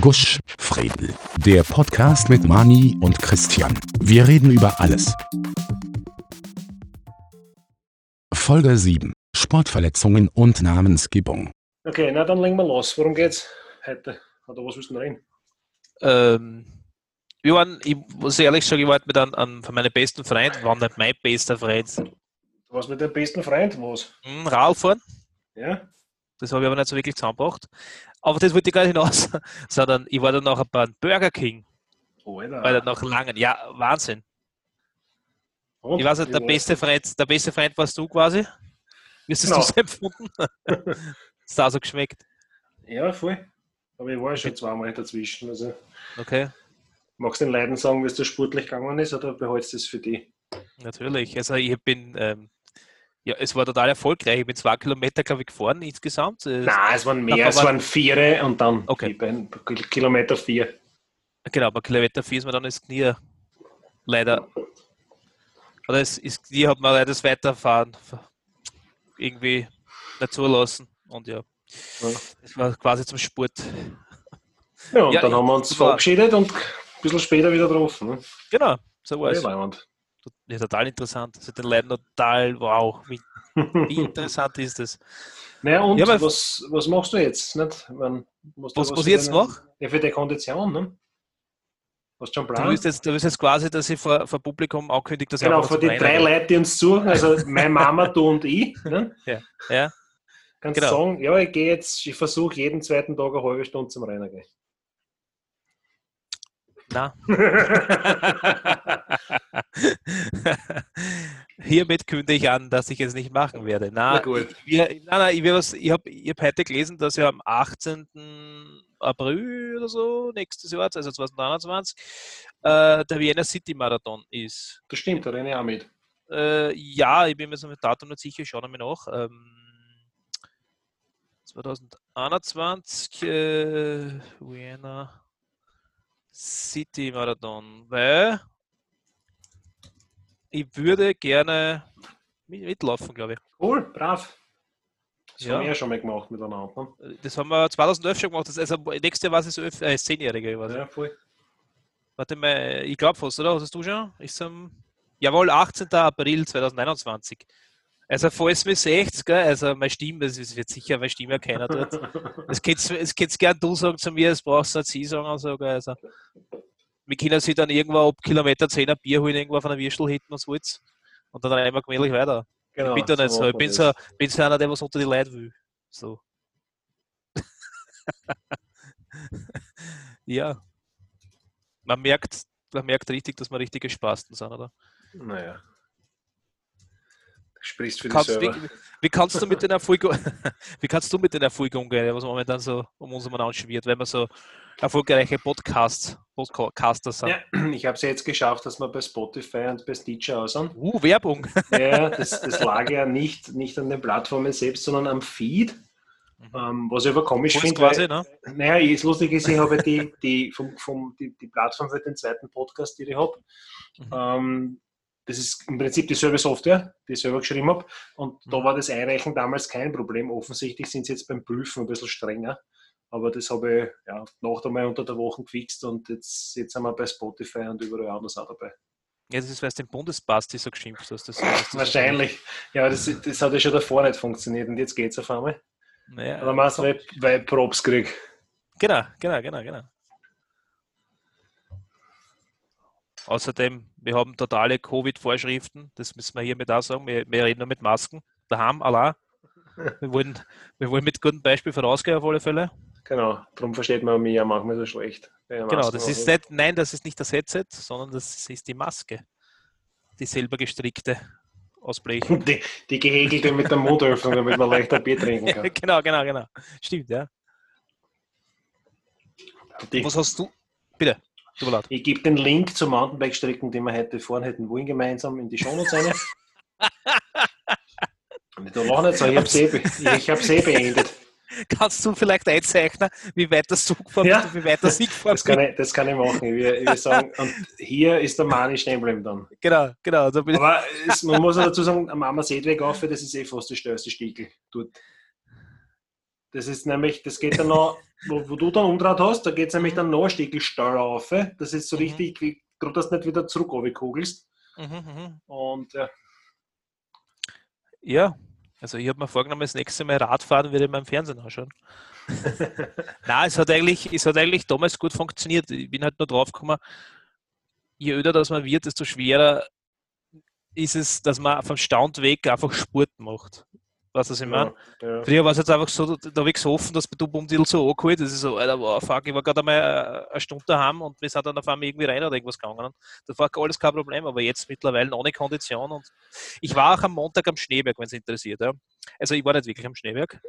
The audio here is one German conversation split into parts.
Gusch, Fredel. Der Podcast mit Mani und Christian. Wir reden über alles. Folge 7. Sportverletzungen und Namensgebung. Okay, na dann legen wir los. Worum geht's heute? Oder was willst du denn reden? Ähm, wir waren, ich muss ehrlich sagen, ich war mit einem, einem von meinen besten Freunden, war nicht mein bester Freund. Du warst mit deinem besten Freund, was? Hm, Radl fahren. Ja? Das habe ich aber nicht so wirklich zusammengebracht. Aber das wollte ich gar nicht hinaus. Sondern ich war dann nachher beim Burger King. Oh, Alter. Weil nach langen. Ja, Wahnsinn. Und? Ich weiß nicht, der beste Freund, der beste Freund warst du quasi. Wie hast Genau. du es empfunden? Ist da so geschmeckt? Ja, voll. Aber ich war schon zweimal dazwischen. Also, Okay, magst du den Leuten sagen, wie es dir sportlich gegangen ist, oder behaltest du es für dich? natürlich. Also ich bin, ähm, ja, es war total erfolgreich. Ich bin zwei Kilometer, glaube ich, gefahren insgesamt. Äh, Nein, es waren mehr, es waren vier und dann Okay. Kilometer vier. Genau, bei Kilometer 4 ist mir dann das Knie leider. Oder das ist, Knie hat mir leider das Weiterfahren irgendwie nicht zulassen. Und ja, das war quasi zum Sport. Ja, und Ja, dann haben wir uns verabschiedet und ein bisschen später wieder getroffen. Ne? Genau, so war es. Ja, total interessant. Also den Leuten total, wow, wie, wie interessant ist das? Naja, und Ja, was, was machst du jetzt? Nicht? Du Was- was ich jetzt mache? Ja, für die Kondition, ne? Hast du schon einen Du Plan? willst jetzt, du willst jetzt quasi, dass ich vor, vor Publikum ankündige, dass Genau, ich für einfach die drei Leute, die uns suchen, also meine Mama, du und ich, ne? gehe. Ja, kannst Genau. sagen, ja, ich gehe jetzt, ich versuche jeden zweiten Tag eine halbe Stunde zum Rennen gehen. Na. Hiermit kündige ich an, dass ich es nicht machen werde. Na, Na gut. Ich, wir, nein, nein, ich, was- ich habe hab heute gelesen, dass ja am 18. April oder so, nächstes Jahr, also 2021, äh, der Vienna City Marathon ist. Das stimmt, da renne ich auch mit. Äh, ja, ich bin mir so mit Datum nicht sicher, schauen wir nach. Ähm, 2021 äh, Vienna City Marathon, weil ich würde gerne mit- mitlaufen, glaube ich. Cool, brav. Das Ja. haben wir ja schon mal gemacht miteinander. Ne? Das haben wir 2011 schon gemacht. Das, also nächstes Jahr war es elf- äh, 10-Jährige. ich weiß nicht. Ja, voll. Warte mal, ich glaube fast, oder? Hast du schon? Ist am, jawohl, 18. April 2021. Also, falls mir seht, gell, also meine Stimme, das ist- wird sicher meine Stimme keiner dort. Es geht es geht's gern du sagen zu mir, es brauchst du nicht sie sagen. Also, gell, also. Wir können sich dann irgendwo ab Kilometer 10 ein Bier holen, irgendwo von einer Würstel hinten und so will's. Und dann wir gemütlich weiter. Genau, ich bin da nicht so. Ich bin so, bin so einer, der was unter die Leute will. So. ja. Man merkt, man merkt richtig, dass wir richtige Spasten sind, oder? Naja. Sprichst für Kannst, wie, wie kannst du mit den Erfolg, wie kannst du mit den Erfolg umgehen, was momentan so um uns herum schwirrt, wenn wir so erfolgreiche Podcasts, Podcaster sind? Ja, ich habe es jetzt geschafft, dass wir bei Spotify und bei Stitcher aus sind. Uh, Werbung. Ja, das, das lag ja nicht, nicht an den Plattformen selbst, sondern am Feed. Mhm. Ähm, was ich aber komisch finde, quasi, ne? naja, das Lustige ist, ich habe die, die, vom, vom, die, die Plattform für den zweiten Podcast, die ich habe. Mhm. Ähm, das ist im Prinzip dieselbe Software, die ich selber geschrieben habe. Und da Mhm. war das Einreichen damals kein Problem. Offensichtlich sind sie jetzt beim Prüfen ein bisschen strenger. Aber das habe ich ja, nach einmal unter der Woche gefixt und jetzt, jetzt sind wir bei Spotify und überall anders auch dabei. Ja, das ist, weil du den Bundesbasti so geschimpft hast. Das, das, Wahrscheinlich. Ja, das, das hat ja schon davor nicht funktioniert und jetzt geht es auf einmal. Naja, Oder meinst du, weil, weil Props krieg? Genau, genau, genau, genau. Außerdem, wir haben totale Covid-Vorschriften, das müssen wir hiermit auch sagen. Wir, wir reden nur mit Masken. Daheim, allein. Wir wollen, wir wollen mit gutem Beispiel vorausgehen auf alle Fälle. Genau, darum versteht man mich ja manchmal so schlecht. Genau, das ist nicht, nein, das ist nicht das Headset, sondern das ist die Maske. Die selber gestrickte aus Blech. Die, die gehäkelte mit der Mundöffnung, damit man leichter Bier trinken kann. genau, genau, genau. Stimmt, ja. Die, Was hast du? Bitte, tut mir leid. ich gebe den Link zur Mountainbike-Strecken, die wir heute fahren hätten wollen, gemeinsam in die Shownotes rein. Da war nicht so, ich habe eh, be- ich hab's eh beendet. Kannst du vielleicht einzeichnen, wie weit das Zug gefahren Ja. bist und wie weit das ich gefahren Das kann ich, das kann ich machen. Ich will sagen, und hier ist der Mani stehen bleiben dann. Genau, genau. Da Aber es, man muss auch dazu sagen, am Mama Seedweg auf, das ist eh fast die stärkste Stiegel dort. Das ist nämlich, das geht dann noch wo, wo du dann umdraht hast, da geht es nämlich dann noch ein Stückchen steiler auf. Das ist so Mhm. richtig, wie du das nicht wieder zurück kugelst. Mhm, mhm. Und ja, Ja, also ich habe mir vorgenommen, das nächste Mal Radfahren werde ich mal im Fernsehen anschauen. Nein, es hat, eigentlich, es hat eigentlich damals gut funktioniert. Ich bin halt nur drauf gekommen, je öder das man wird, desto schwerer ist es, dass man vom Stand weg einfach Sport macht. Weißt du, was ich meine? ja, ja. Früher war es jetzt einfach so, da habe ich gesoffen, dass du Bumdil so angeholt. Das ist so, Alter, wow, fuck, ich war gerade einmal äh, eine Stunde daheim und wir sind dann auf einmal irgendwie rein oder irgendwas gegangen. Das war alles kein Problem, aber jetzt mittlerweile ohne Kondition. Und ich war auch am Montag am Schneeberg, wenn es interessiert. Ja. Also ich war nicht wirklich am Schneeberg.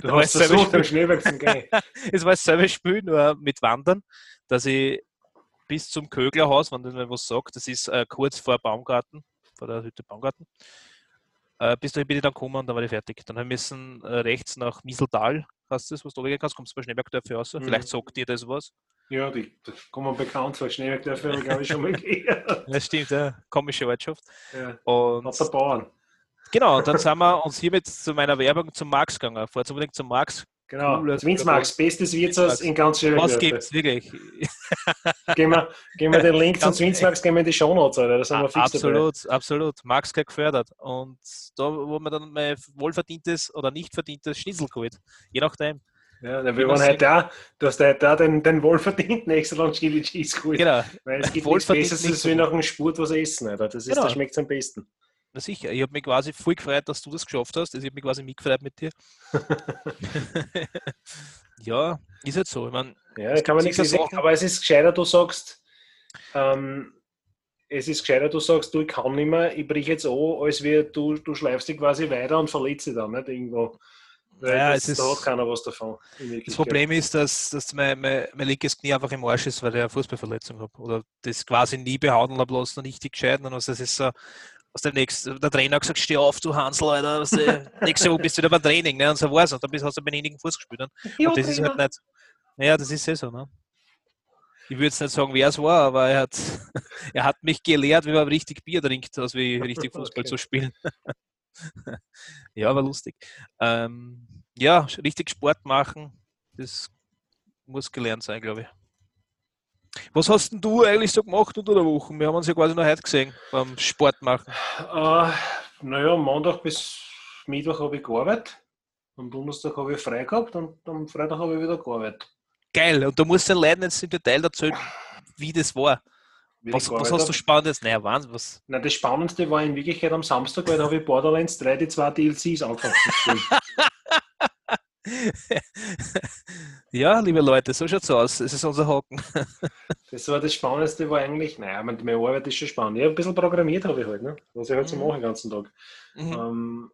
Du Da war hast versucht, am. Schneeberg zu gehen. Es war dasselbe Spiel, nur mit Wandern, dass ich bis zum Köglerhaus, wenn du mir was sagt, das ist äh, kurz vor Baumgarten, vor der Hütte Baumgarten, äh, bis dahin bin ich dann gekommen und dann war ich fertig. Dann haben wir müssen äh, rechts nach Mieseltal, hast du das, was du runtergehen kannst, kommst du bei Schneebergdörfer raus. Mhm. Vielleicht sagt dir das was. Ja, die, die kommen bekannt vor Schneeberg, dafür habe ich, glaube ich, schon mal gehört. Das stimmt, ja. komische Ortschaft. Ja. Und Hat der Bauern. genau, dann sind wir uns hiermit zu meiner Werbung zum Max gegangen. Fahrt unbedingt zum Max. Genau. Cool, Zwinsmax, bestes Wirtshaus in ganz Schneeberg. Was gibt's wirklich? Gehen wir, gehen wir den Link zum Zwinsmax gehen wir in die Shownotes, Alter. Da sind wir fix dabei. absolut, absolut. Max gleich gefördert. Und da, wo man dann mein wohlverdientes oder nicht verdientes Schnitzel geholt. Je nachdem. Ja, wir waren man heute da, du hast heute da den, den wohlverdienten extra Chili Cheese geholt. Genau. Weil es gibt nichts Besseres, als gut. nach einem Spurt was essen, Alter. Das, ist, Genau. das schmeckt am besten. Na sicher. Ich habe mich quasi voll gefreut, dass du das geschafft hast. Also ich habe mich quasi mitgefreut mit dir. ja, ist jetzt so. Ich meine, Ja, kann man nichts sagen. Aber es ist gescheiter, du sagst, ähm, es ist gescheiter, du sagst, du, ich kann nicht mehr, ich brich jetzt an, als wie du, du schleifst dich quasi weiter und verletzt dich dann nicht irgendwo. Weil Ja, das, es ist- da hat keiner was davon. das. Problem ist, dass, dass mein, mein, mein linkes Knie einfach im Arsch ist, weil ich eine Fußballverletzung habe. Oder das quasi nie behandeln habe lassen, nicht richtig gescheiden. Und also das ist so, aus dem nächsten, der Trainer hat gesagt, steh auf, du Hansel, Alter. weißt du, nächste Woche bist du wieder beim Training. Ne? Und so war es. Und dann bist, hast du beim Fuß gespielt. Ne? Ja, Und das ist halt nicht. Ja, das ist eh so. Ne? Ich würde jetzt nicht sagen, wer es war, aber er hat, er hat mich gelehrt, wie man richtig Bier trinkt, als wie richtig Fußball Okay. zu spielen. ja, war lustig. Ähm, ja, richtig Sport machen, das muss gelernt sein, glaube ich. Was hast denn du eigentlich so gemacht unter der Woche? Wir haben uns ja quasi noch heute gesehen beim Sport machen. Äh, naja, Montag bis Mittwoch habe ich gearbeitet. Am Donnerstag habe ich frei gehabt und am Freitag habe ich wieder gearbeitet. Geil, und du musst den Leuten jetzt im Detail erzählen, wie das war. Wie Was, was hast du. Spannendes? Naja, Wahnsinn, was. Nein, das Spannendste war in Wirklichkeit am Samstag, weil da habe ich Borderlands 3 die zwei DLCs angefangen zu spielen. ja, liebe Leute, so schaut's aus. Es ist unser Haken. Das war das Spannendste, war eigentlich, naja, meine Arbeit ist schon spannend. Ja, ein bisschen programmiert habe ich halt, ne? was ich halt so Mhm. mache den ganzen Tag. Mhm. Ähm,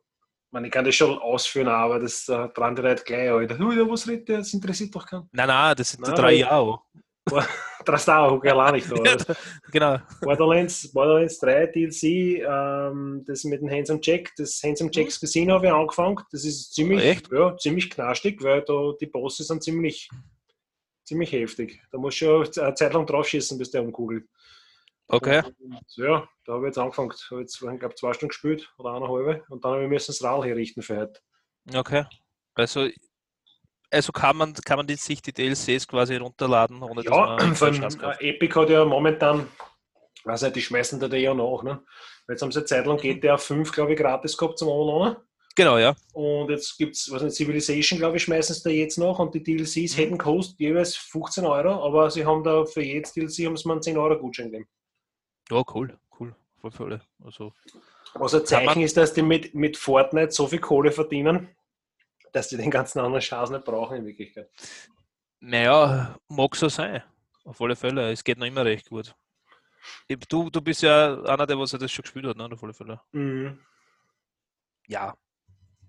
ich kann das schon ausführen, aber das äh, dran die Leute gleich, Alter. Was redet der? Das interessiert doch keinen. Nein, nein, das sind die Nein, drei Jahre. Da. Ja, Alter. Genau. Borderlands, Borderlands 3 DLC, ähm, das mit dem Handsome Jack, das Handsome Jacks Casino habe ich angefangen. Das ist ziemlich, Echt? ja, ziemlich knastig, weil da die Bosse sind ziemlich, ziemlich heftig. Da musst du schon eine Zeit lang draufschießen, bis der umkugelt. Okay. Und, ja, da habe ich jetzt angefangen. Habe jetzt, ich glaube, zwei Stunden gespielt oder eineinhalb. Und dann habe ich müssen das Rad herrichten für heute. Okay. Also, also kann man, kann man die, sich die DLCs quasi runterladen, ohne Ja, dass man Epic hat ja momentan, weiß nicht, die schmeißen da ja nach. Ne? Jetzt haben sie eine Zeit lang GTA 5, glaube ich, gratis gehabt zum Online. Genau, ja. Und jetzt gibt es, was nicht, Civilization, glaube ich, schmeißen sie da jetzt noch. Und die DLCs Mhm. hätten gekostet jeweils 15 Euro, aber sie haben da für jedes DLC haben sie mir einen 10 Euro Gutschein gegeben. Ja, cool, cool. Voll Fälle. Also, Was ein man- Zeichen ist, dass die mit, mit Fortnite so viel Kohle verdienen, dass die den ganzen anderen Chance nicht brauchen in Wirklichkeit. naja, mag so sein. Auf alle Fälle. Es geht noch immer recht gut. Du, du bist ja einer, der was das schon gespielt hat, ne? Auf alle Fälle. Mhm. Ja.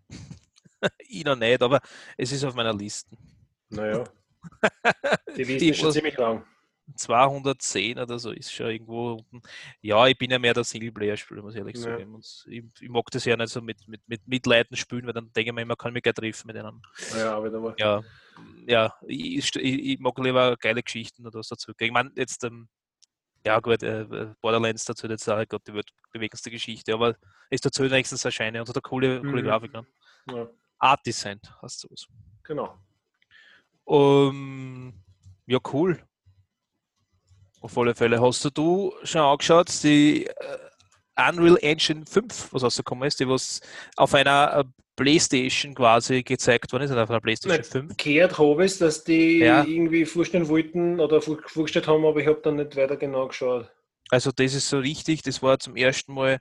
ich noch nicht, aber es ist auf meiner Liste. Naja. Die Liste ist schon ziemlich lang. 210 oder so ist schon irgendwo unten. Ja, ich bin ja mehr der Singleplayer-Spieler, muss ich ehrlich Ja. sagen. Und ich, ich mag das ja nicht so mit, mit, mit Mitleiden spielen, weil dann denke ich mir immer, kann mich gleich treffen mit denen. Ja, wieder mal. Ja, ja ich, ich, ich mag lieber geile Geschichten oder was dazu. Ich meine, jetzt, ähm, ja gut, äh, Borderlands dazu jetzt auch Gott, die wird bewegendste Geschichte, aber es dazu wenigstens erscheinen und hat eine coole, coole Mhm. Grafik. Ne? Ja, Art Design hast du was. genau. Um, ja, cool. Auf alle Fälle. Hast du schon angeschaut, die äh, Unreal Engine 5, was rausgekommen ist, die was auf einer äh, Playstation quasi gezeigt worden ist, oder auf einer Playstation 5? Gehört habe ich dass die Ja. irgendwie vorstellen wollten oder vor- vorgestellt haben, aber ich habe dann nicht weiter genau geschaut. Also das ist so richtig, das war zum ersten Mal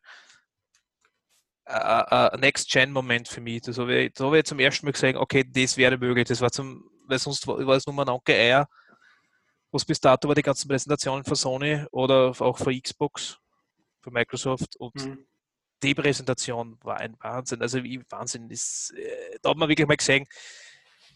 ein Next-Gen-Moment für mich. Das habe ich, da habe ich zum ersten Mal gesagt, okay, das wäre möglich. Das war zum, weil sonst war, es nur ein Anke Eier, was bis dato war die ganzen Präsentationen von Sony oder auch von Xbox, von Microsoft und Hm. die Präsentation war ein Wahnsinn. Also wie Wahnsinn ist, äh, da hat man wirklich mal gesehen,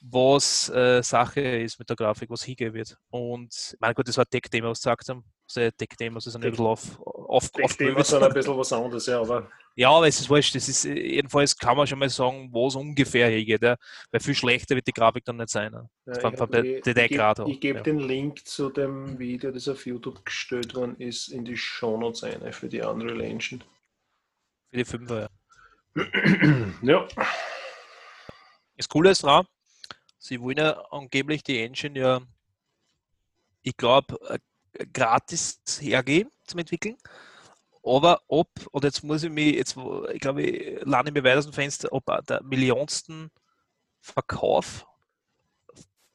was äh, Sache ist mit der Grafik, was hingehen wird. Und mein Gott, das war Tech-Thema, was gesagt haben. Also Tech-Thema, das ist ein bisschen auf, auf, das ist ein bisschen was anderes, ja, aber Ja, aber es ist wurscht. Das ist, jedenfalls kann man schon mal sagen, wo es ungefähr hingeht. Ja? Weil viel schlechter wird die Grafik dann nicht sein. Ja? Ja, vom hab- De- ich- gebe ja. den Link zu dem Video, das auf YouTube gestellt worden ist, in die Shownotes ein für die Unreal Engine. Für die Fünfer. Ja. ja, Das Coole ist dran, sie wollen ja angeblich die Engine ja, ich glaube, gratis hergeben zum Entwickeln. Aber ob, und jetzt muss ich mich, jetzt, ich glaube, ich lande mir weiter aus dem Fenster, ob der millionsten Verkauf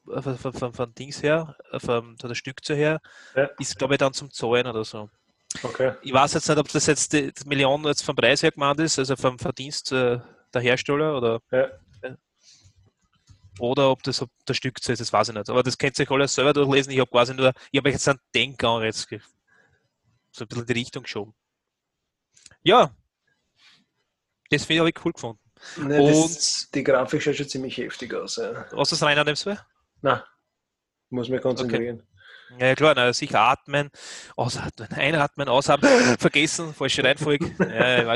von, von, von, Dings her, von, von der Stückzahl her, Ja. ist, glaube ich, dann zum Zahlen oder so. okay. Ich weiß jetzt nicht, ob das jetzt die, die Million jetzt vom Preis her gemeint ist, also vom Verdienst äh, der Hersteller oder, Ja. Oder ob das Stückzahl ist, das weiß ich nicht. Aber das könnt ihr euch alles selber durchlesen. Ich habe quasi nur, ich habe jetzt einen Denkanreiz so ein bisschen in die Richtung geschoben. Ja, das finde ich cool gefunden. Ne, das, die Grafik schaut schon ziemlich heftig aus. Ja. Was ist rein an dem zwei? Na, muss mich konzentrieren. Ja, ja, klar, na, sicher atmen, ausatmen, einatmen, ausatmen, vergessen, falsche Reihenfolge. Ja.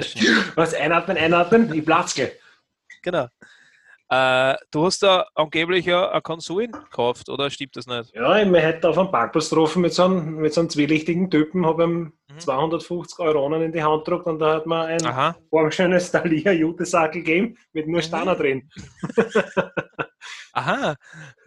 Was? Einatmen, einatmen? Ich platzke. Genau. Äh, du hast da angeblich ja eine Konsole gekauft, oder stimmt das nicht? Ja, ich bin heute auf einem Parkplatz getroffen mit so einem, mit so einem zwielichtigen Typen, habe ihm Mhm. 250 Euronen in die Hand gedruckt und da hat mir ein Aha. formschönes Thalia Jutesackel gegeben mit nur Stanner Mhm. drin. Aha.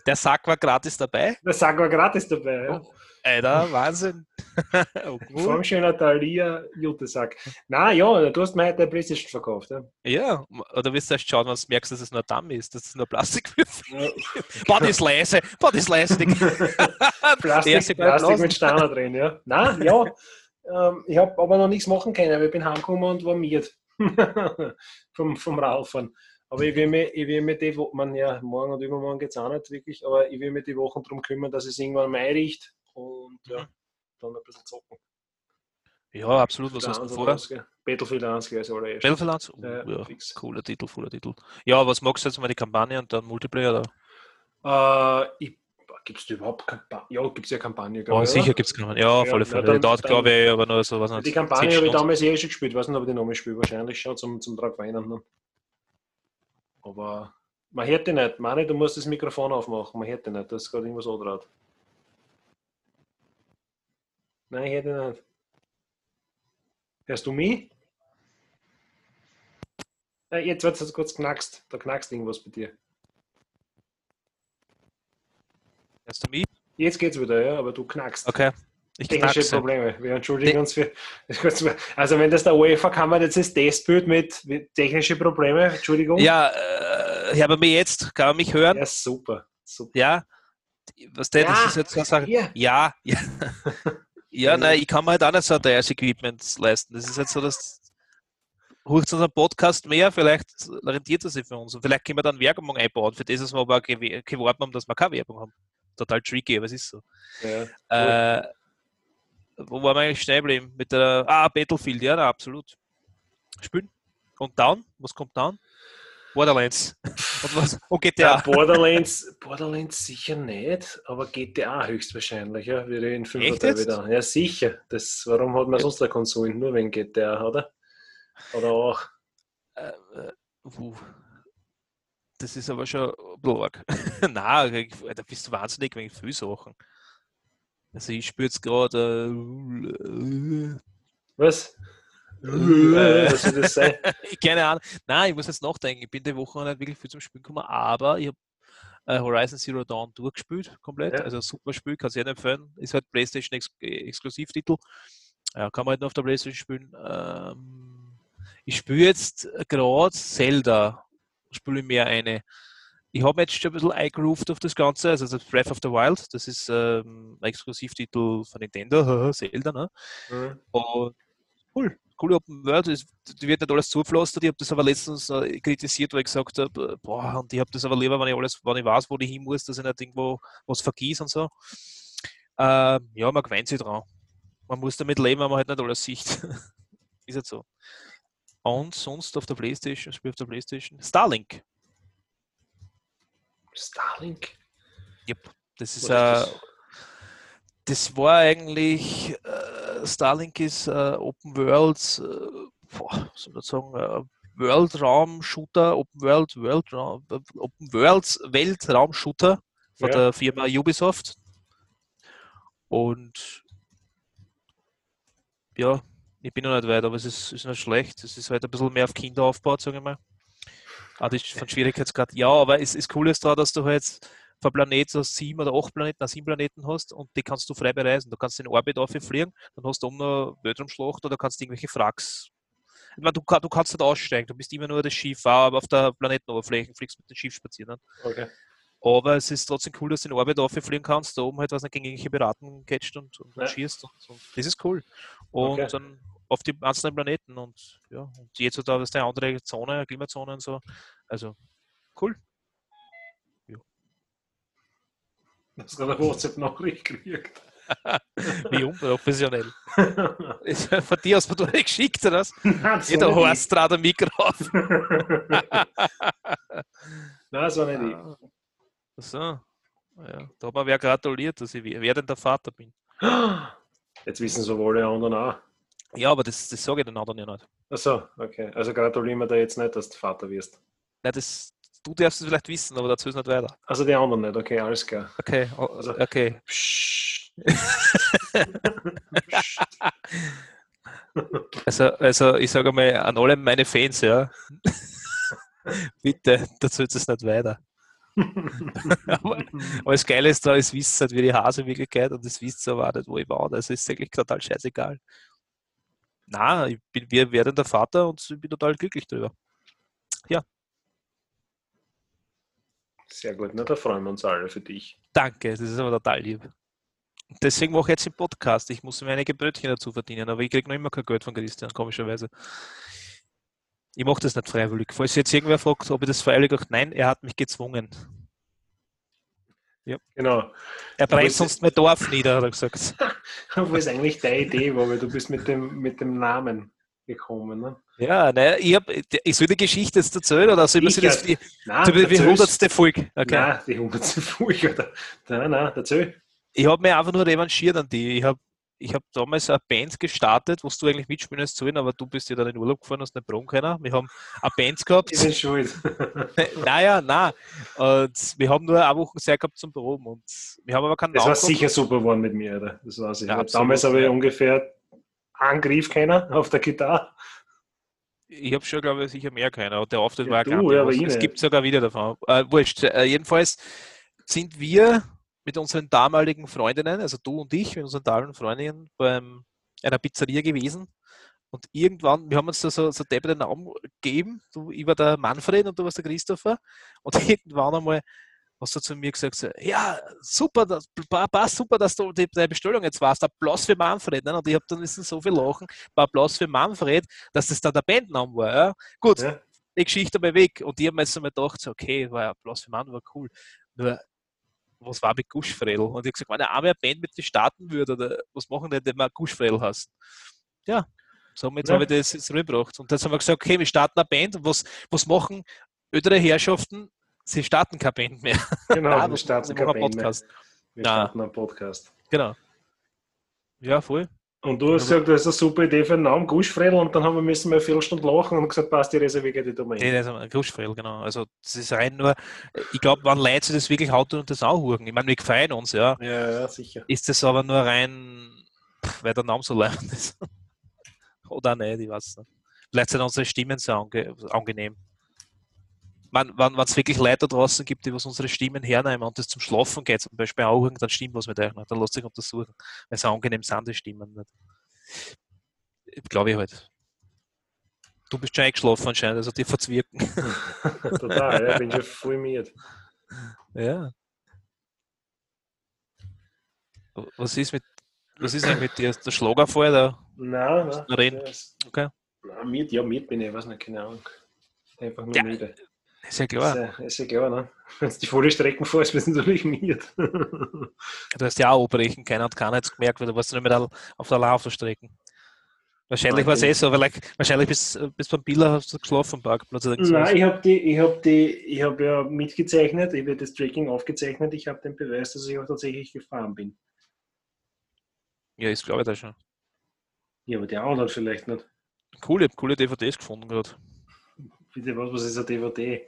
Der Sack war gratis dabei. Der Sack war gratis dabei. Ja. Alter, Wahnsinn. oh, cool. Formschöner Thalia Jutesack. Na ja, du hast mir heute eine Playstation verkauft. Ja. Ja, oder wirst du erst schauen, wenn du merkst, dass es nur Damm ist, dass es nur Plastikwürfel Ja. Boah, das ist leise. Boah, das ist leise. Plastik, Plastik mit Stanner drin, ja. Na, ja. Ähm, ich habe aber noch nichts machen können, weil ich bin heimgekommen und war miert. vom, vom Radfahren. Aber ich will mich, ich will mich die man ja, morgen und übermorgen geht es auch nicht wirklich, aber ich will mich die Wochen darum kümmern, dass es irgendwann mal einricht und ja, Mhm. dann ein bisschen zocken. Ja, absolut. Was hast du vor? Battlefield 1 gleich als allererst. Battlefield 1? Oh, Ja, ja, cooler Titel, cooler Titel. Ja, was magst du jetzt mal die Kampagne und dann Multiplayer? Oder? Äh, ich, gibt es überhaupt Kampagne? Ja, gibt es ja Kampagne, Oh, glaube ich. sicher gibt es Kampagne. Ja, Ja, volle na, Fälle. dann- Die dauert, glaube ich, aber nur so was. Die Kampagne habe ich damals eh schon gespielt, weiß nicht, ob ich die nochmal spiele, wahrscheinlich schon zum, zum Tag Weihnachten. Aber man hört die nicht. Mani, du musst das Mikrofon aufmachen, man hört die nicht, das ist gerade irgendwas andraht. Nein, ich hätte nicht. Hörst du mich? Äh, Jetzt wird es kurz knackst. Da knackst irgendwas bei dir. Hörst du mich? Jetzt geht's wieder, ja, aber du knackst. Okay. Ich Technische. Probleme. Wir entschuldigen Te- uns für. Also, wenn das der UEFA kammer jetzt das Testbild mit, mit technische Probleme, Entschuldigung. Ja, äh, hören wir mich jetzt? Kann man mich hören? Ja, super. super. Ja? Was denn? Das Ja, ist jetzt so Sache. Ja, ja. Ja, nein, ich kann mir halt auch nicht so ein teures Equipment leisten. Das ist jetzt so, dass hört unseren Podcast mehr, vielleicht rentiert das sich für uns. Und vielleicht können wir dann Werbung einbauen, für das, was wir aber gew- geworben haben, dass wir keine Werbung haben. Total tricky, aber es ist so. Ja. Äh, wo waren wir eigentlich stehen geblieben? Mit der, ah, Battlefield, ja, na, absolut. Spielen. Und Down? Was kommt Down? Borderlands. Und, was? Und Ja, GTA. Borderlands, Borderlands sicher nicht, aber GTA höchstwahrscheinlich, ja. Wir reden fünf Echt Teil jetzt? wieder. Ja, sicher. Das, warum hat man Ja. sonst eine Konsole? Nur wegen GTA, oder? Oder auch. Äh, äh, puh. Das ist aber schon arg. Nein, da bist du wahnsinnig wegen viel Sachen. Also ich spüre jetzt gerade. Äh, Was? Äh. Was soll das sein? keine Ahnung. Nein, ich muss jetzt nachdenken. Ich bin die Woche noch nicht wirklich viel zum Spielen gekommen, aber ich habe äh, Horizon Zero Dawn durchgespielt, komplett. Ja. Also ein super Spiel, kann sehr empfehlen. Ist halt PlayStation Ex Exklusivtitel. Ja, kann man halt nur auf der PlayStation spielen. Ähm, ich spiele jetzt gerade Zelda, spiele ich mehr eine. Ich habe jetzt schon ein bisschen eingegroovt auf das Ganze, also das Breath of the Wild, das ist ähm, ein Exklusivtitel von Nintendo, Zelda, ne? Mhm. Und cool, coole Open World. Es die wird nicht alles zugepflastert. Ich habe das aber letztens äh, kritisiert, weil ich gesagt habe, äh, boah, und ich habe das aber lieber, wenn ich alles, wenn ich weiß, wo ich hin muss, dass ich nicht irgendwo was vergieß und so. Ähm, ja, man gewöhnt sich dran. Man muss damit leben, wenn man halt nicht alles sieht. ist halt so. Und sonst auf der Playstation, Spiel auf der Playstation. Starlink. Starlink. Yep. Das ist, äh, ist das war eigentlich, äh, Starlink ist äh, Open World, äh, boah, soll man sagen, äh, World-Raum-Shooter, Open World, World Open World Weltraum-Shooter von Ja. der Firma Ubisoft. Und ja, ich bin noch nicht weit, aber es ist, ist nicht schlecht. Es ist halt ein bisschen mehr auf Kinder aufgebaut, sage ich mal. Ah, das ist von Schwierigkeitsgrad. Ja, aber es ist cool ist da, dass du halt von Planet so sieben oder acht Planeten, na, sieben Planeten hast und die kannst du frei bereisen. Du kannst in den Orbit fliegen, dann hast du oben noch Weltraumschlacht oder kannst irgendwelche Fracks. Meine, du, du kannst nicht aussteigen, du bist immer nur das Schiff, aber auf der Planetenoberfläche fliegst mit dem Schiff spazieren. Okay. Aber es ist trotzdem cool, dass du in den Orbit fliegen kannst, da oben halt was nicht gegen irgendwelche Piraten catcht und, und, Ja. schießt. Und, und das ist cool. Und Okay. dann auf die einzelnen Planeten und ja, und jetzt hat da das eine andere Zone, Klimazone und so. Also cool. Hast gerade eine WhatsApp-Nachricht gekriegt. Wie unprofessionell. Von dir wo du nicht geschickt hast. Nein, das Jeder Horst trat ein Mikro auf. ich. Nein, das war nicht ich. Ah. So. Ja, da hat mir wer gratuliert, dass ich werdender Vater bin. Jetzt wissen so wohl alle anderen auch. Ja, aber das, das sage ich den anderen ja nicht. Achso, okay. Also gratulieren wir dir jetzt nicht, dass du Vater wirst. Nein, das, du darfst es vielleicht wissen, aber dazu ist nicht weiter. Also die anderen nicht, okay, alles klar. Okay, Also- okay. Also, also ich sage mal an alle meine Fans, ja. Bitte, dazu ist es nicht weiter. aber, aber das Geile ist da, es wisst halt, wie die Hase in Wirklichkeit und es wisst aber auch nicht, wo ich war. Also ist eigentlich total scheißegal. Na, ich bin wir werdender Vater und ich bin total glücklich drüber. Sehr gut, na, da freuen wir uns alle für dich. Danke, das ist aber total lieb. Deswegen mache ich jetzt den Podcast. Ich muss mir einige Brötchen dazu verdienen, aber ich kriege noch immer kein Geld von Christian, komischerweise. Ich mache das nicht freiwillig. Falls jetzt irgendwer fragt, ob ich das freiwillig mache, nein, er hat mich gezwungen. Genau. Er brennt sonst mein Dorf nieder, hat er gesagt. Wo es eigentlich deine Idee weil du bist mit dem, mit dem Namen gekommen. Ne? Ja, ne, ich, hab, ich soll die Geschichte jetzt erzählen oder soll ich Ich das die, Nein, die erzähl's. hundertste Folge? Okay. Nein, die hundertste Folge. Oder? Nein, nein, erzähl. Ich habe mir einfach nur revanchiert an die. Ich habe ich hab damals eine Band gestartet, wo du eigentlich mitspielen hast sollen, aber du bist ja dann in Urlaub gefahren, hast nicht proben können. Wir haben eine Band gehabt. Ich bin schuld. naja, nein. Und wir haben nur eine Woche Zeit gehabt zum Proben. Und wir haben aber keinen Das Namen war gehabt. sicher super geworden mit mir, oder? Das weiß ich. Ja, Damals habe ich ja. ungefähr einen Griff keiner auf der Gitarre. Ich habe schon, glaube ich, sicher mehr keiner. Der Auftritt Ja, war du, ja aber Es gibt sogar wieder davon. Äh, wurscht. Äh, jedenfalls sind wir mit unseren damaligen Freundinnen, also du und ich, mit unseren damaligen Freundinnen bei einer Pizzeria gewesen. Und irgendwann, wir haben uns da so, so den Namen gegeben. Du, ich war der Manfred und du warst der Christopher. Und irgendwann einmal hast du zu mir gesagt, so, ja, super, das, pa- passt super, dass du die, deine Bestellung jetzt warst. Applaus für Manfred. Ne? Und ich habe dann müssen so viel lachen. Applaus für Manfred, dass das dann der Bandname war. Ja? Gut, Ja. die Geschichte mal weg. Und ich habe mir jetzt einmal gedacht, so, okay, war Applaus für Manfred, war cool. Nur, was war mit Guschfredel? Und ich habe gesagt, wenn eine arme Band mit dir starten würde, oder was machen die, wenn wir Guschfredel hast? Ja, somit Ja. habe ich das jetzt rübergebracht. Und jetzt haben wir gesagt, okay, wir starten eine Band. Und was, was machen ältere Herrschaften? Sie starten keine Band mehr. Genau, Nein, wir starten einen Band mehr. Podcast. Wir Ja. starten einen Podcast. Genau. Ja, voll. Und du hast gesagt, das ist eine super Idee für einen Namen, Guschfredel, und dann haben wir müssen wir eine Viertelstunde lachen und gesagt, passt, die reserviere die Domain. Ist ein Guschfredel, genau. Also, das ist rein nur, ich glaube, wenn Leute sich das wirklich haut und das auch huren. Ich meine, wir gefallen uns, ja. Ja, ja, sicher. ist das aber nur rein, pff, weil der Name so leibend ist. Oder nicht, ich weiß nicht. Vielleicht sind unsere Stimmen so ange angenehm. Wenn es wirklich Leute draußen gibt, die was unsere Stimmen hernehmen und das zum Schlafen geht, zum Beispiel auch dann stimmt was mit euch nicht, dann lasst sich untersuchen. Weil es angenehm sind, die Stimmen nicht. Glaube ich halt. Du bist schon eingeschlafen anscheinend, also die verzwirken. Total, ja, bin schon voll miert. Ja. Was ist mit was ist eigentlich mit dir? Der Schlagerfall? Der Nein, nein. Reden. Okay. Nein, miert, ja, miert bin ich, weiß nicht, keine Ahnung. Einfach nur Ja, müde. Ist ja Ist klar. ja, ist ja klar, ne? Wenn du die volle Strecken fährst, bist du natürlich miert. Du hast ja auch abbrechen keiner hat es gemerkt, weil du warst nicht mehr auf der Laufstrecke. Wahrscheinlich war es eh so, vielleicht, wahrscheinlich bis, bis beim Biller hast du geschlafen am Parkplatz. Nein, ich habe die, ich habe die, ich habe ja mitgezeichnet, ich habe das Tracking aufgezeichnet, ich habe den Beweis, dass ich auch tatsächlich gefahren bin. Ja, ist glaube ich da schon. Ja, aber die anderen vielleicht nicht. Coole, coole DVDs gefunden gerade. Bitte, was, was ist eine DVD?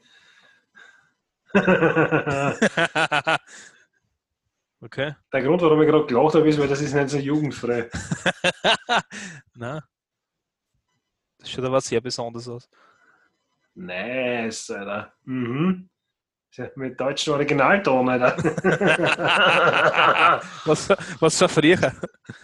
Der okay. Grund, warum ich gerade gelacht habe, ist, weil das ist nicht so jugendfrei. Nein. Das schaut aber sehr besonders aus. Nice, Alter. Mhm. Mit deutschen Originalton, Alter. Was, was war früher?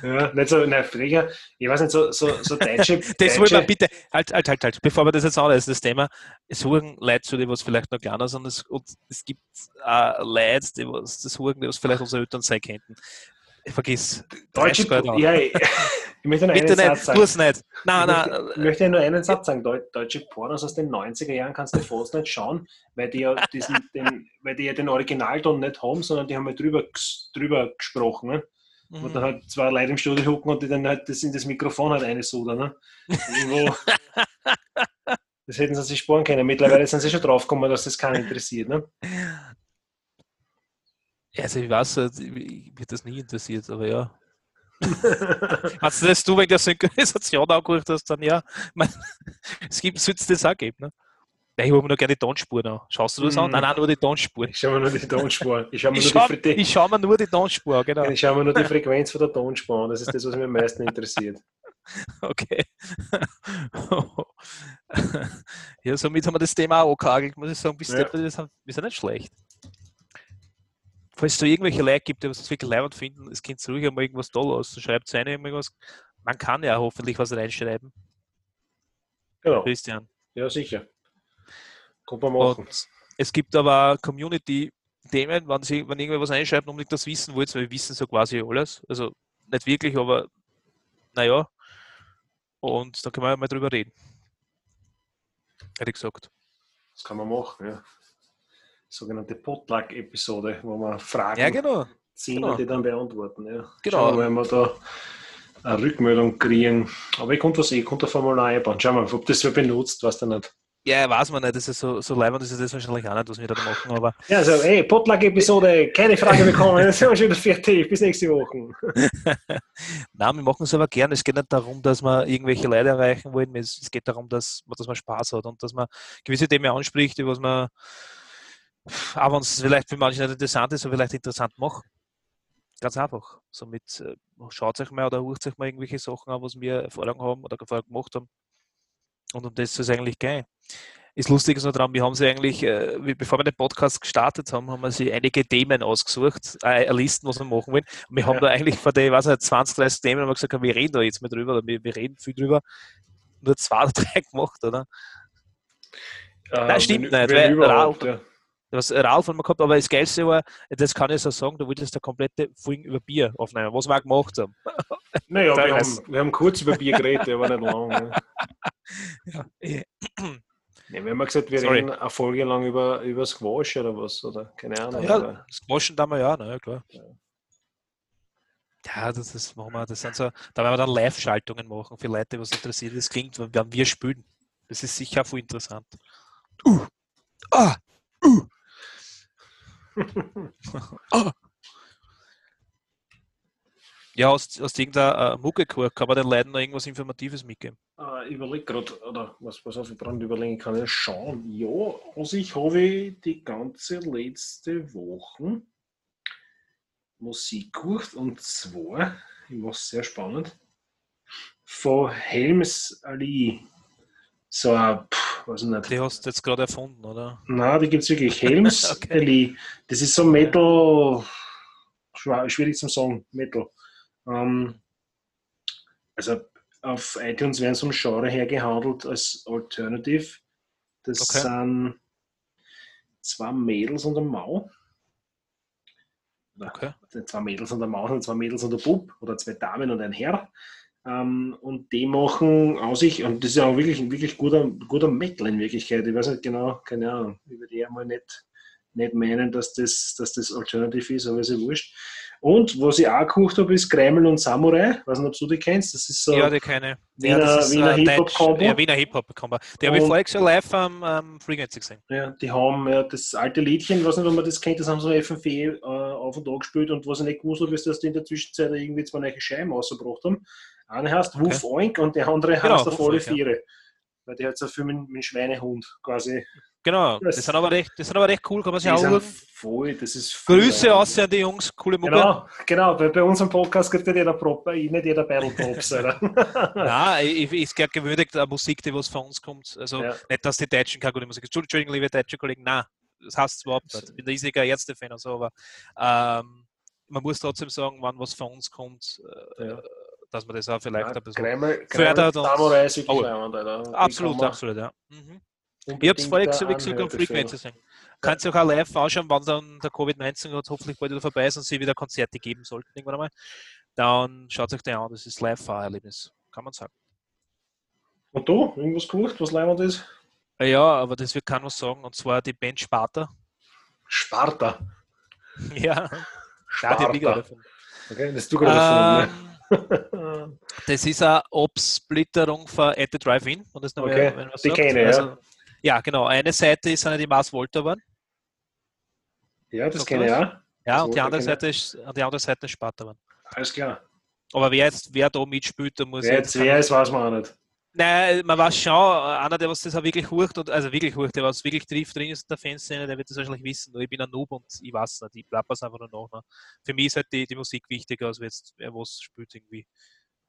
ja, nicht so, nein, früher, ich weiß nicht, so, so, so deutsche. Das wollen wir deutsche bitte, halt, halt, halt, halt, bevor wir das jetzt anreißen, das Thema, es suchen Leute zu, die was vielleicht noch kleiner sind, es, und es gibt auch Leute, die was das suchen, die was vielleicht unsere Eltern sein könnten. Vergiss. deutsche, 30 Grad an. ja, ich, ich möchte nur Bitte einen Satz nicht, sagen. nicht. Nein, ich, nein, möchte, ich möchte nur einen Satz sagen. Deu- Deutsche Pornos aus den 90er Jahren kannst du fast nicht schauen, weil die ja, diesen, den, weil die ja den Originalton nicht haben, sondern die haben ja drüber, ges- drüber gesprochen. Ne? Mhm. Und dann halt zwei Leute im Studio hocken und die dann halt das in das Mikrofon halt einsudern. Ne? Irgendwo, das hätten sie sich sparen können. Mittlerweile sind sie schon draufgekommen, dass das keinen interessiert. Ne? Also ich weiß, ich- ich- mich das nie interessiert, aber ja. Hast du das du wegen der Synchronisation angehört hast, dann ja. Mein, es gibt, sollte es das auch geben, ne? Ja, ich habe mir nur gerne die Tonspur an. Schaust du das an? Mhm. Nein, nein, nur die Tonspur. Ich schaue mir nur die Tonspur. Ich schaue mir, Ich nur schaue die, ich mir nur die Tonspur an, genau. ich schau mir nur die Frequenz von der Tonspur an. Das ist das, was mich am meisten interessiert. Okay. ja, somit haben wir das Thema auch angehagelt, muss ich sagen. Bis Ja. wir sind nicht schlecht. Falls es da irgendwelche Leute gibt, die was wirklich leibend finden, es könnte ruhig einmal irgendwas toll aus. Schreibt es eine irgendwas. Man kann ja hoffentlich was reinschreiben, Genau. Christian. Ja, sicher. Kann man machen. Und es gibt aber Community-Themen, wenn, sie, wenn irgendwer was einschreibt unbedingt das wissen wollt, weil wir wissen so quasi alles. Also nicht wirklich, aber naja. Und da können wir mal drüber reden. Hätte ich gesagt. Das kann man machen, ja. Sogenannte Potluck-Episode, wo man Fragen Ja, genau. ziehen genau. und die dann beantworten. Ja. Genau. Schauen wir wenn wir da eine Rückmeldung kriegen. Aber ich konnte was, ich konnte ein Formular einbauen. Schauen wir mal, ob das wer benutzt, was dann nicht. Ja, weiß man nicht. Das ist so, so leibend ist das wahrscheinlich auch nicht, was wir da machen. Aber Ja, also, ey, Potluck-Episode, keine Frage bekommen, jetzt sind wir schon wieder fertig. Bis nächste Woche. nein, wir machen es aber gerne. Es geht nicht darum, dass wir irgendwelche Leute erreichen wollen. Es, geht darum, dass, man- dass man Spaß hat und dass man gewisse Themen anspricht, die was man, auch wenn es vielleicht für manche nicht interessant ist, aber vielleicht interessant macht. Ganz einfach. Somit äh, schaut euch mal oder hört euch mal irgendwelche Sachen an, was wir Erfahrung haben oder vorher gemacht haben. Und um das soll es eigentlich gehen. Ist lustig ist noch dran, wir haben sie eigentlich, äh, bevor wir den Podcast gestartet haben, haben wir sie einige Themen ausgesucht, äh, Listen, was wir machen wollen. Und wir haben Ja. da eigentlich von den, weiß nicht, 20, 30 Themen haben wir gesagt, wir reden da jetzt mal drüber, oder wir, wir reden viel drüber. Nur zwei oder drei gemacht, oder? Äh, stimmt wenn, nicht, Wenn weil überhaupt, ja. Was Ralf hat man gehabt, aber das Geilste war, das kann ich so sagen, du wolltest eine komplette Folge über Bier aufnehmen, was wir auch gemacht haben. Naja, wir haben, wir haben kurz über Bier geredet, aber nicht lang. Ne? Ja, Ja, wir haben gesagt, wir Sorry. reden eine Folge lang über, über Squash oder was, oder keine Ahnung. ja aber- das Moschen da mal ja, na ja, klar. Ja, das ist, machen wir, das sind so, da werden wir dann Live-Schaltungen machen für Leute, was interessiert. Das klingt, wenn wir spielen. Das ist sicher voll interessant. Uh, ah, uh. Ja, hast, hast du irgendeine äh, Mucke gehört? Kann man den Leuten noch irgendwas Informatives mitgeben? Äh, ich überlege gerade, oder was, was auf ich brand überlegen kann, ich schauen. Ja, also ich habe die ganze letzte Woche Musik gehört und zwar, ich war sehr spannend, von Helms Ali. So ein, weiß ich nicht. Die hast du jetzt gerade erfunden, oder? Nein, die gibt es wirklich. Helms Okay. Das ist so Metal, schwierig zum sagen, Metal. Ähm, also auf iTunes werden zum Genre her gehandelt als Alternative. Das Okay. sind zwei Mädels und ein Mau. Okay. zwei Mädels und ein Maus und zwei Mädels und ein Bub oder zwei Damen und ein Herr. Ähm, und die machen aus sich, und das ist ja auch wirklich, wirklich guter, guter Metal in Wirklichkeit. Ich weiß nicht genau, keine Ahnung, ich würde eher mal nicht, nicht meinen, dass das, dass das Alternative ist, aber ist ja wurscht. Und was ich auch gekocht habe, ist Kreml und Samurai. Ich weiß nicht, ob du die kennst. Das ist so. Ja, die keine. Wiener- ja, ist, Wiener äh, Hip-Hop-Combo. Deutsch- Ja, Wiener Hip-Hop-Combo. Die habe ich voriges Jahr live am ähm, Frequency gesehen. Ja, die haben ja das alte Liedchen, ich weiß nicht, ob man das kennt, das haben sie auf FMV äh, auf und an gespielt und was ich nicht gewusst habe, ist, dass die in der Zwischenzeit irgendwie zwei neue Scheiben rausgebracht haben. Eine heißt Wuff Oink und der andere Genau, heißt auf Wuff alle Oink, ja. Weil die hat so viel mit, mit Schweinehund quasi. Genau, Das- die sind aber recht, die sind aber recht cool, kann man sich auch voll, das ist voll Grüße aus an die Jungs, coole Mucke. Genau, genau, weil bei unserem Podcast kriegt nicht jeder Prop, äh, nicht jeder Battle Props. Nein, ich, ich, gerne gewürdigt an Musik, die was von uns kommt. Also Ja. nicht, dass die Deutschen keine gute Musik. Entschuldigung, liebe deutsche Kollegen, nein, das heißt es überhaupt nicht. Ich bin riesiger Ärzte-Fan und so, aber ähm, man muss trotzdem sagen, wann was von uns kommt, äh, Ja. Dass man das auch vielleicht Ja, ein bisschen. Kreml, fördert Kreml, uns. Samurai ist wirklich Oh. leibend, Alter. Absolut, absolut, ja. Mhm. Ich habe es vorher so wie gesagt am dafür. sehen. Kannst du auch live anschauen, wann dann der Covid-19 gerade hoffentlich bald wieder vorbei ist und sie wieder Konzerte geben sollten irgendwann einmal. Dann schaut euch den an, das ist live ein Erlebnis, kann man sagen. Und du, irgendwas gekocht, was leibend ist? Ja, aber das wird keiner was sagen, und zwar die Band Sparta. Sparta. Ja, ja die Sparta. Okay, das ist du gerade Ähm. das ist eine Absplitterung von At the Drive-In. wenn das noch Okay, wer- die kenne ich, also, ja, genau. Eine Seite ist eine die Mars Volta waren. Ja, das kenne ich auch. Ja, und die andere Seite ist die andere Seite ist Sparta waren. Alles klar. Aber wer jetzt wer da mitspielt, da muss Wer jetzt wer ist, weiß man auch nicht. Nein, man weiß schon, einer, der was das auch wirklich hurcht, und, also wirklich hurcht, der was wirklich tief drin ist in der Fanszene, der wird das wahrscheinlich wissen. Ich bin ein Noob und ich weiß nicht, ich plapper es einfach nur nach. Ne? Für mich ist halt die, die Musik wichtiger, als jetzt wer was spielt irgendwie.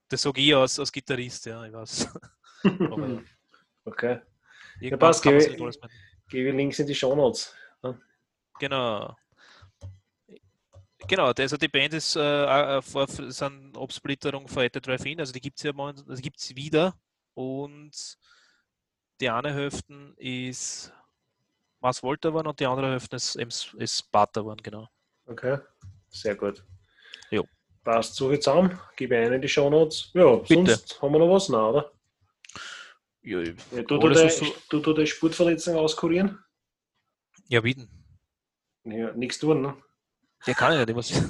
Das sage ich als, als Gitarrist, ja, ich weiß. Aber ja, Okay. irgendwann passt, Gebe Links in die Shownotes. Genau. Genau, also die Band ist, äh, äh, vor- At the Drive-In, also die gibt es ja momentan, also gibt es wieder und die eine Hälfte ist Mars Volta waren und die andere Hälfte ist, S- ist Sparta waren, genau. Okay. Sehr gut. Jo. Passt so jetzt zusammen. Gebe ein in die Shownotes. Ja, Bitte. sonst haben wir noch was? Nein, oder? Ja, Ja, du, was so- du, du die Sportverletzung auskurieren? ja wie denn? Ja, nichts tun, ne? Ja, kann ich nicht, ich muss, ich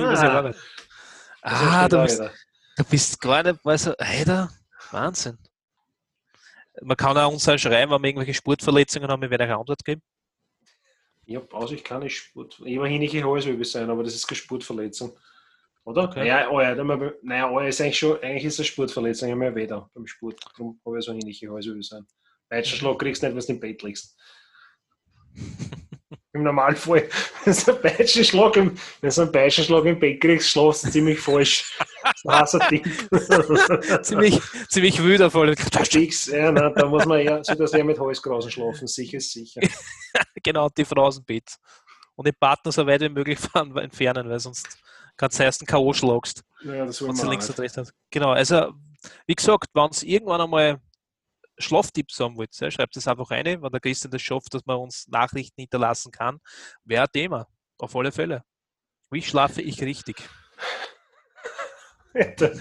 muss Ah. ja arbeiten. Das ist Ah, du bist, du bist gar nicht, weißt du, da, Wahnsinn. Man kann auch uns auch schreiben, wenn wir irgendwelche Sportverletzungen haben, wir werden eine Antwort geben. Ich habe aus ich keine Sport. Immerhin ich Halswirbel sein, aber das ist keine Sportverletzung. Oder? Okay. Ja, oh ja, dann naja, oh, ist eigentlich schon, eigentlich ist es eine Sportverletzung, ich habe weh da beim Sport. Darum habe ich so ähnliche Halswirbel sein. Peitschenschlag kriegst du nicht, wenn du im Bett liegst. Im Normalfall, wenn du einen Peitschenschlag im, wenn du einen Peitschenschlag im Bett kriegst, schlafst du ziemlich falsch. Das ist ein Ding. ziemlich, ziemlich wild auf alle. Fix, ja, nein, da muss man eher, so dass er mit Halsgrasen schlafen, sicher ist sicher. Genau, die Frau aus dem Bett. Und den Partner so weit wie möglich von, entfernen, weil sonst kannst du erst einen K.O. schlagst, Ja, das will man links und rechts. Genau, also wie gesagt, wenn es irgendwann einmal Schlaftipps haben wollt, schreibt es einfach rein, wenn der Christian das schafft, dass man uns Nachrichten hinterlassen kann. Wäre ein Thema, auf alle Fälle. Wie schlafe ich richtig?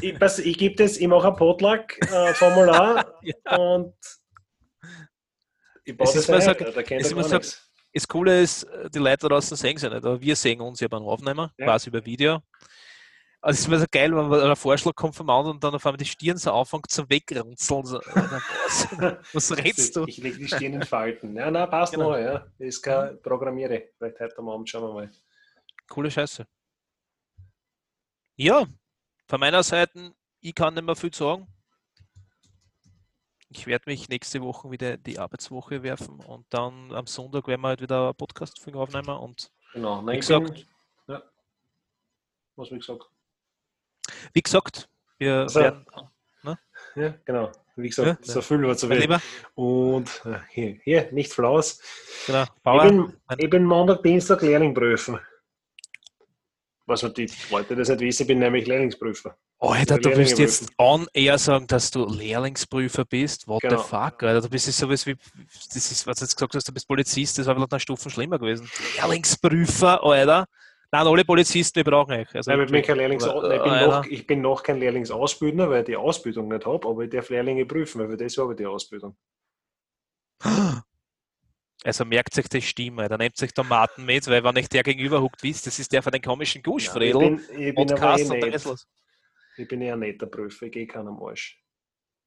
ich, pass, ich gebe das, ich mache ein Potluck-Formular Ja. und ich baue Es das ein, so- da es er immer so-. Das Coole ist, die Leute da draußen sehen sie nicht, aber wir sehen uns ja beim Aufnehmen, Ja. quasi über Video. Also es ist immer so geil, wenn man- ein Vorschlag kommt vom anderen und dann auf einmal die Stirn so anfängt zum Wegrunzeln. So, was, redst du? Ich lege die Stirn in Falten. Ja, nein, passt Genau. noch, ja. Ist kein Programmiere. Vielleicht heute am Abend schauen wir mal. Coole Scheiße. Ja, von meiner Seite, ich kann nicht mehr viel sagen. Ich werde mich nächste Woche wieder die Arbeitswoche werfen und dann am Sonntag werden wir halt wieder Podcast-Folge aufnehmen und Genau. Wie Nein, ich gesagt- bin, ja. Was wie gesagt. Wie gesagt, wir Also- werden Ja, genau. Wie gesagt, Ja, so viel war zu. Lieber, Und äh, hier, hier nicht Flaus. genau. Ich Paula, bin, ich bin Montag, Dienstag Lehrling prüfen. Was man die Leute das nicht wissen, ich bin nämlich Lehrlingsprüfer. Alter, du willst jetzt on air sagen, dass du Lehrlingsprüfer bist? What Genau. the fuck, Alter? Du bist sowas wie, das ist, was du jetzt gesagt hast, du bist Polizist, das war vielleicht eine Stufe schlimmer gewesen. Lehrlingsprüfer, Alter. Nein, alle Polizisten, wir brauchen euch. Also, Nein, ich, bin kein Lehrlings Aber, ich, bin äh, noch, ich bin noch kein Lehrlingsausbildner, weil ich die Ausbildung nicht habe, aber ich darf Lehrlinge prüfen, weil für das habe ich die Ausbildung. Also merkt sich die Stimme, dann nehmt sich Tomaten mit, weil wenn ich der gegenüber huckt, wisst, das ist der von den komischen ich Guschfredel. bin, ich bin aber eh Podcast und da los. Ich bin eher netter Prüfer, ich gehe keinen Arsch.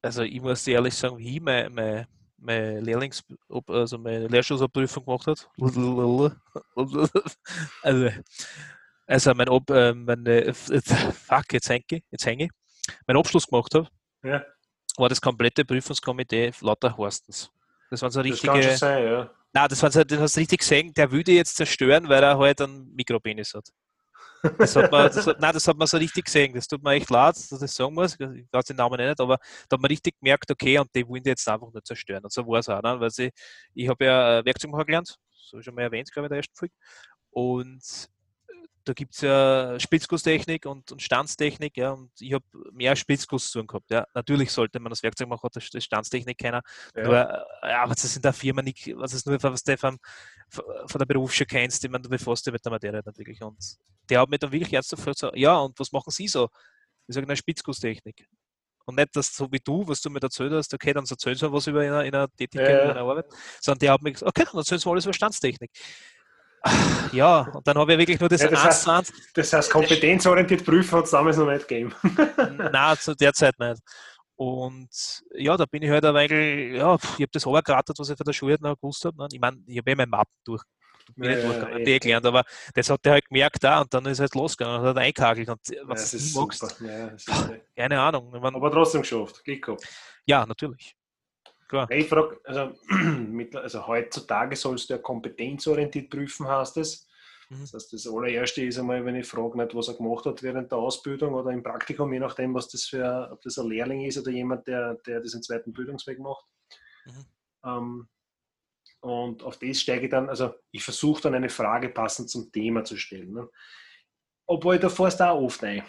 Also ich muss dir ehrlich sagen, wie ich meine, meine, Lehrlings, also meine Lehrschulsabprüfung gemacht hat. Also, also mein Ob, äh, meine, fuck, jetzt hänge jetzt hänge ich. Mein Abschluss gemacht habe, Ja, war das komplette Prüfungskomitee lauter Horstens. Das waren so das kann schon richtige, sein, ja. nein, das war so, das hast du richtig gesehen, der würde jetzt zerstören, weil er halt einen Mikropenis hat. Das hat man, das hat, nein, das hat man so richtig gesehen. Das tut mir echt leid, dass ich das sagen muss. Ich weiß den Namen nicht, aber da hat man richtig gemerkt, okay, und die wollen die jetzt einfach nur zerstören. Und so war es auch, ne? weil sie, ich habe ja äh, Werkzeugmacher gelernt, so schon mal erwähnt, glaube ich, in der ersten Folge. Und äh, da gibt es ja Spitzgusstechnik und, und Stanztechnik, ja, und ich habe mehr Spitzguss zu tun gehabt. Ja. Natürlich sollte man als Werkzeugmacher das, das Stanztechnik kennen, ja. nur, äh, ja, was das in der Firma nicht, was es nur was du von, von der Berufsschule kennst, ich meine, du befasst dich mit der Materie nicht wirklich. Und der hat mich dann wirklich ernsthaft gefragt, so, ja, und was machen Sie so? Ich sage, na, Spitzgusstechnik. Und nicht das so wie du, was du mir erzählt hast, okay, dann erzählst du mal was über eine, in einer Tätigkeit, Ja, eine Arbeit, sondern der hat mir gesagt, okay, dann erzählst du mal alles über Stanztechnik. Ja, und dann habe ich wirklich nur das Ja, das heißt- Das heißt, kompetenzorientiert prüfen hat es damals noch nicht gegeben. Nein, zu der Zeit nicht. Und ja, da bin ich halt ein wenig, ja, ich habe das runtergerattert, was ich von der Schule noch gewusst habe. ne? Ich meine, ich habe eh meine Mappen durch, Ja, ich ja, eh. die eh gelernt, aber das hat der halt gemerkt da und dann ist halt losgegangen und hat eingehagelt. Und Ja, was das du ist magst. Ja, keine Ahnung. Ich mein, aber trotzdem geschafft, Glück gehabt. ja, natürlich. Ich frage, also, also heutzutage sollst du ja kompetenzorientiert prüfen, heißt es. Mhm. Das heißt, das allererste ist einmal, wenn ich frage, nicht, was er gemacht hat während der Ausbildung oder im Praktikum, je nachdem, was das für, ob das ein Lehrling ist oder jemand, der, der diesen zweiten Bildungsweg macht. Mhm. Ähm, und auf das steige ich dann, also ich versuche dann eine Frage passend zum Thema zu stellen. Ne? Obwohl, da fährst du auch oft ein.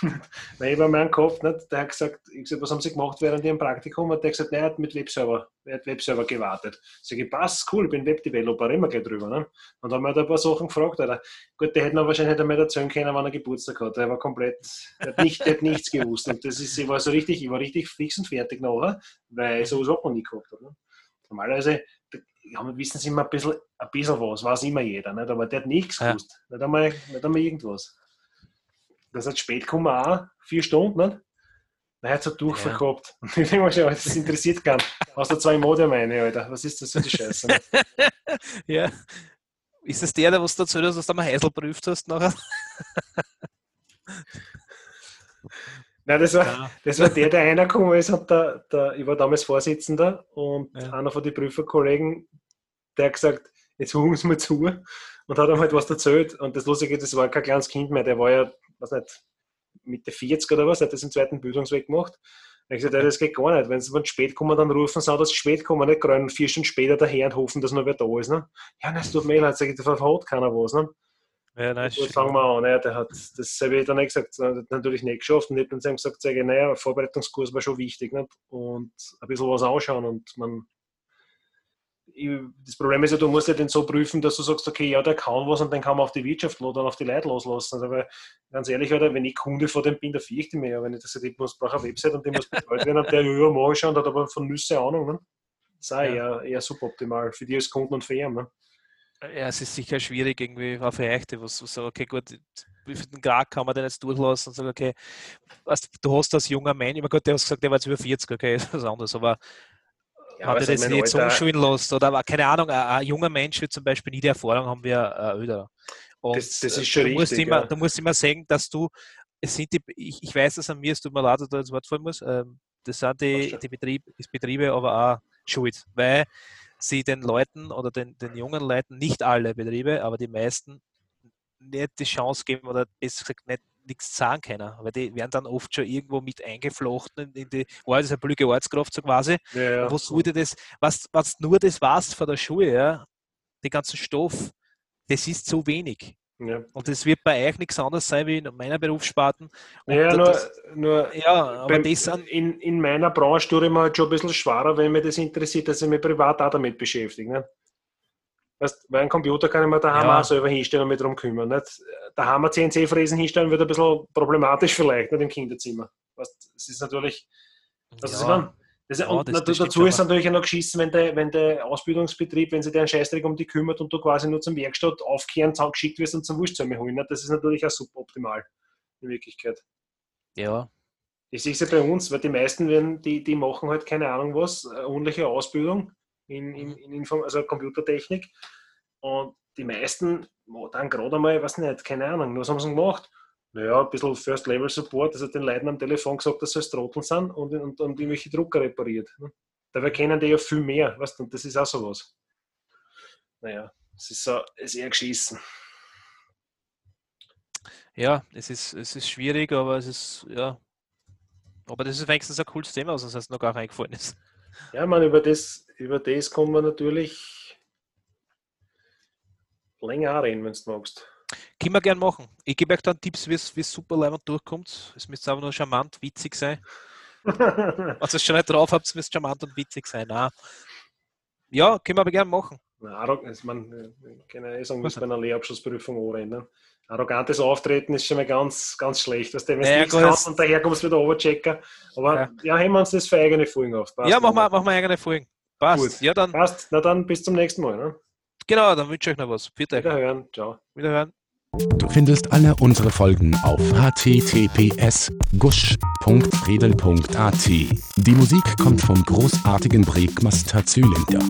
Weil ich bei meinem Kopf, nicht, der hat gesagt, ich gesagt, was haben sie gemacht während ihrem Praktikum? Hat der gesagt, nein, er hat mit Webserver, er hat Webserver gewartet. Sag ich, passt, cool, ich bin Webdeveloper, immer gleich drüber. Ne? Und dann haben wir halt ein paar Sachen gefragt. Oder? Gut, der hätte noch wahrscheinlich einmal erzählen können, wann er Geburtstag hat. Der war komplett, der hat, nicht, der hat nichts gewusst. Und das ist, ich war so richtig, ich war richtig fix und fertig nachher, weil ich sowas auch noch nie gehabt habe. Ne? Normalerweise wir wissen Sie immer ein bisschen, ein bisschen was, weiß immer jeder, nicht? aber der hat nichts Ja. gewusst. Nicht, einmal, nicht einmal irgendwas. Das hat spät gekommen auch, vier Stunden, nicht? Dann hat es einen Durchfall Ja. gehabt. Und ich denke mir schon, Alter, das interessiert keinen. Aus der zwei Modem meine, Alter. Was ist das für die Scheiße? nicht? Ja. Ist das der, der was du hast, dass du mal Heisel prüft hast nachher? Nein, das war, Ja. das war der, der einer gekommen ist und der, der, ich war damals Vorsitzender und Ja. einer von den Prüferkollegen, der hat gesagt, jetzt hören Sie mir zu und hat ihm halt was erzählt. Und das Lustige, das war kein kleines Kind mehr, der war ja, was nicht, Mitte 40 oder was, hat das im zweiten Bildungsweg gemacht. Hab ich gesagt, ja, das geht gar nicht. Wenn sie spät kommen, dann rufen sie auch, dass sie spät kommen, nicht rennen vier Stunden später daher und hoffen, dass noch wer da ist. Ne? Ja, das tut mir leid, sag ich, da hat keiner was. Ne? Ja, nein, Gut, fangen wir an. Ja, der hat, das habe ich dann nicht gesagt, der hat natürlich nicht geschafft. Und ich habe dann gesagt, sage, ich, naja, Vorbereitungskurs war schon wichtig. Nicht? Und ein bisschen was anschauen. Und man, ich, das Problem ist ja, du musst ja den so prüfen, dass du sagst, okay, ja, der kann was und dann kann man auf die Wirtschaft oder auf die Leute loslassen. Also, weil, ganz ehrlich, Alter, wenn ich Kunde von dem bin, da fürchte ich mich ja. Wenn ich das ich muss, brauche eine Website und die muss betreut werden und der, ja, ich schon, und hat aber von Nüsse Ahnung. Ne? Das ist auch Ja. eher, eher suboptimal für die als Kunden und für ihn. Ne? Ja, es ist sicher schwierig irgendwie auf Rechte, was so, okay, gut, wie viel Grad kann man denn jetzt durchlassen und sagen, okay, was, du hast als junger Mensch, immer gut, der hat gesagt, der war jetzt über 40, okay, ist was anderes, aber Ja, du so das nicht so umschulen lässt, oder keine Ahnung, ein, ein junger Mensch wird zum Beispiel nie die Erfahrung haben ein älterer. Und Das- das äh, ist schon du musst richtig, Immer, ja. Du musst immer sagen, dass du, es sind die, ich, ich weiß, dass an mir, es tut mir leid, dass ich da ins Wort fallen muss, ähm, das sind die, die Betriebe, die Betriebe aber auch schuld, weil sie den Leuten oder den, den jungen Leuten, nicht alle Betriebe, aber die meisten nicht die Chance geben oder besser gesagt nicht nichts sagen können, weil die werden dann oft schon irgendwo mit eingeflochten in die, war das eine blöde Ortskraft so quasi. Ja, ja. Was wurde das, was, was nur das warst von der Schule, ja, den ganzen Stoff, das ist zu wenig. Ja. Und das wird bei euch nichts anderes sein wie in meiner Berufssparten. Und Ja, nur, das, nur ja, aber beim- in, in meiner Branche tue ich mir halt schon ein bisschen schwerer, wenn mich das interessiert, dass ich mich privat auch damit beschäftige. Ne? Weißt, weil einen Computer kann ich mir daheim Ja. auch selber hinstellen und mich darum kümmern. Nicht? Daheim ein CNC-Fräsen hinstellen wird ein bisschen problematisch vielleicht, nicht im Kinderzimmer. Weißt, es ist natürlich, ist ja, man, das, Ja, und das- das dazu ist natürlich auch noch geschissen, wenn der, wenn der Ausbildungsbetrieb, wenn sich der einen Scheißdreck um die kümmert und du quasi nur zum Werkstatt aufkehren, zusammengeschickt wirst und zum Wurstzäume holen. Das ist natürlich auch suboptimal in Wirklichkeit. ja, Ich sehe es ja bei uns, weil die meisten werden, die, die machen halt keine Ahnung was, ordentliche Ausbildung in, in, in Inform also Computertechnik. Und die meisten dann gerade einmal, weiß nicht, keine Ahnung, was haben sie gemacht? Naja, ein bisschen First Level Support, also den Leuten am Telefon gesagt, dass sie als Trottel sind und, und, und irgendwelche Drucker repariert. ne? Dabei kennen die ja viel mehr, weißt du, und das ist auch sowas. Naja, es ist, so, es ist eher geschissen. ja, es ist, es ist schwierig, aber es ist, ja. Aber das ist wenigstens ein cooles Thema, was uns jetzt noch gar nicht eingefallen ist. Ja, meine, über das, über das kommen wir natürlich länger reden, wenn du magst. Können wir gern machen. Ich gebe euch dann Tipps, wie es super leibend durchkommt. Es müsste aber nur charmant, witzig sein. Also es schon nicht drauf habt, es müsste charmant und witzig sein. Nein. Ja, können wir aber gern machen. Na, ich mein, ich kann ja eh sagen, Was bei einer Lehrabschlussprüfung anrennen. Arrogantes Auftreten ist schon mal ganz, ganz schlecht. Dass der, wenn Ja, du nichts kannst und daher kommst du wieder runterchecken. Aber Ja. ja, heben wir uns das für eigene Folgen auf. Passt, ja, machen wir, machen wir eigene Folgen. Passt. Gut. Ja, dann, Passt. Na dann bis zum nächsten Mal. Ne? genau, dann wünsche ich euch noch was. Bitte. Wiederhören. Ciao. Wiederhören. Du findest alle unsere Folgen auf https gusch.redel.at. Die Musik kommt vom großartigen Breakmaster Zylinder.